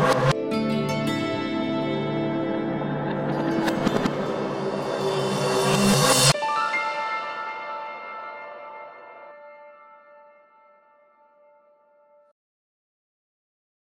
Bye.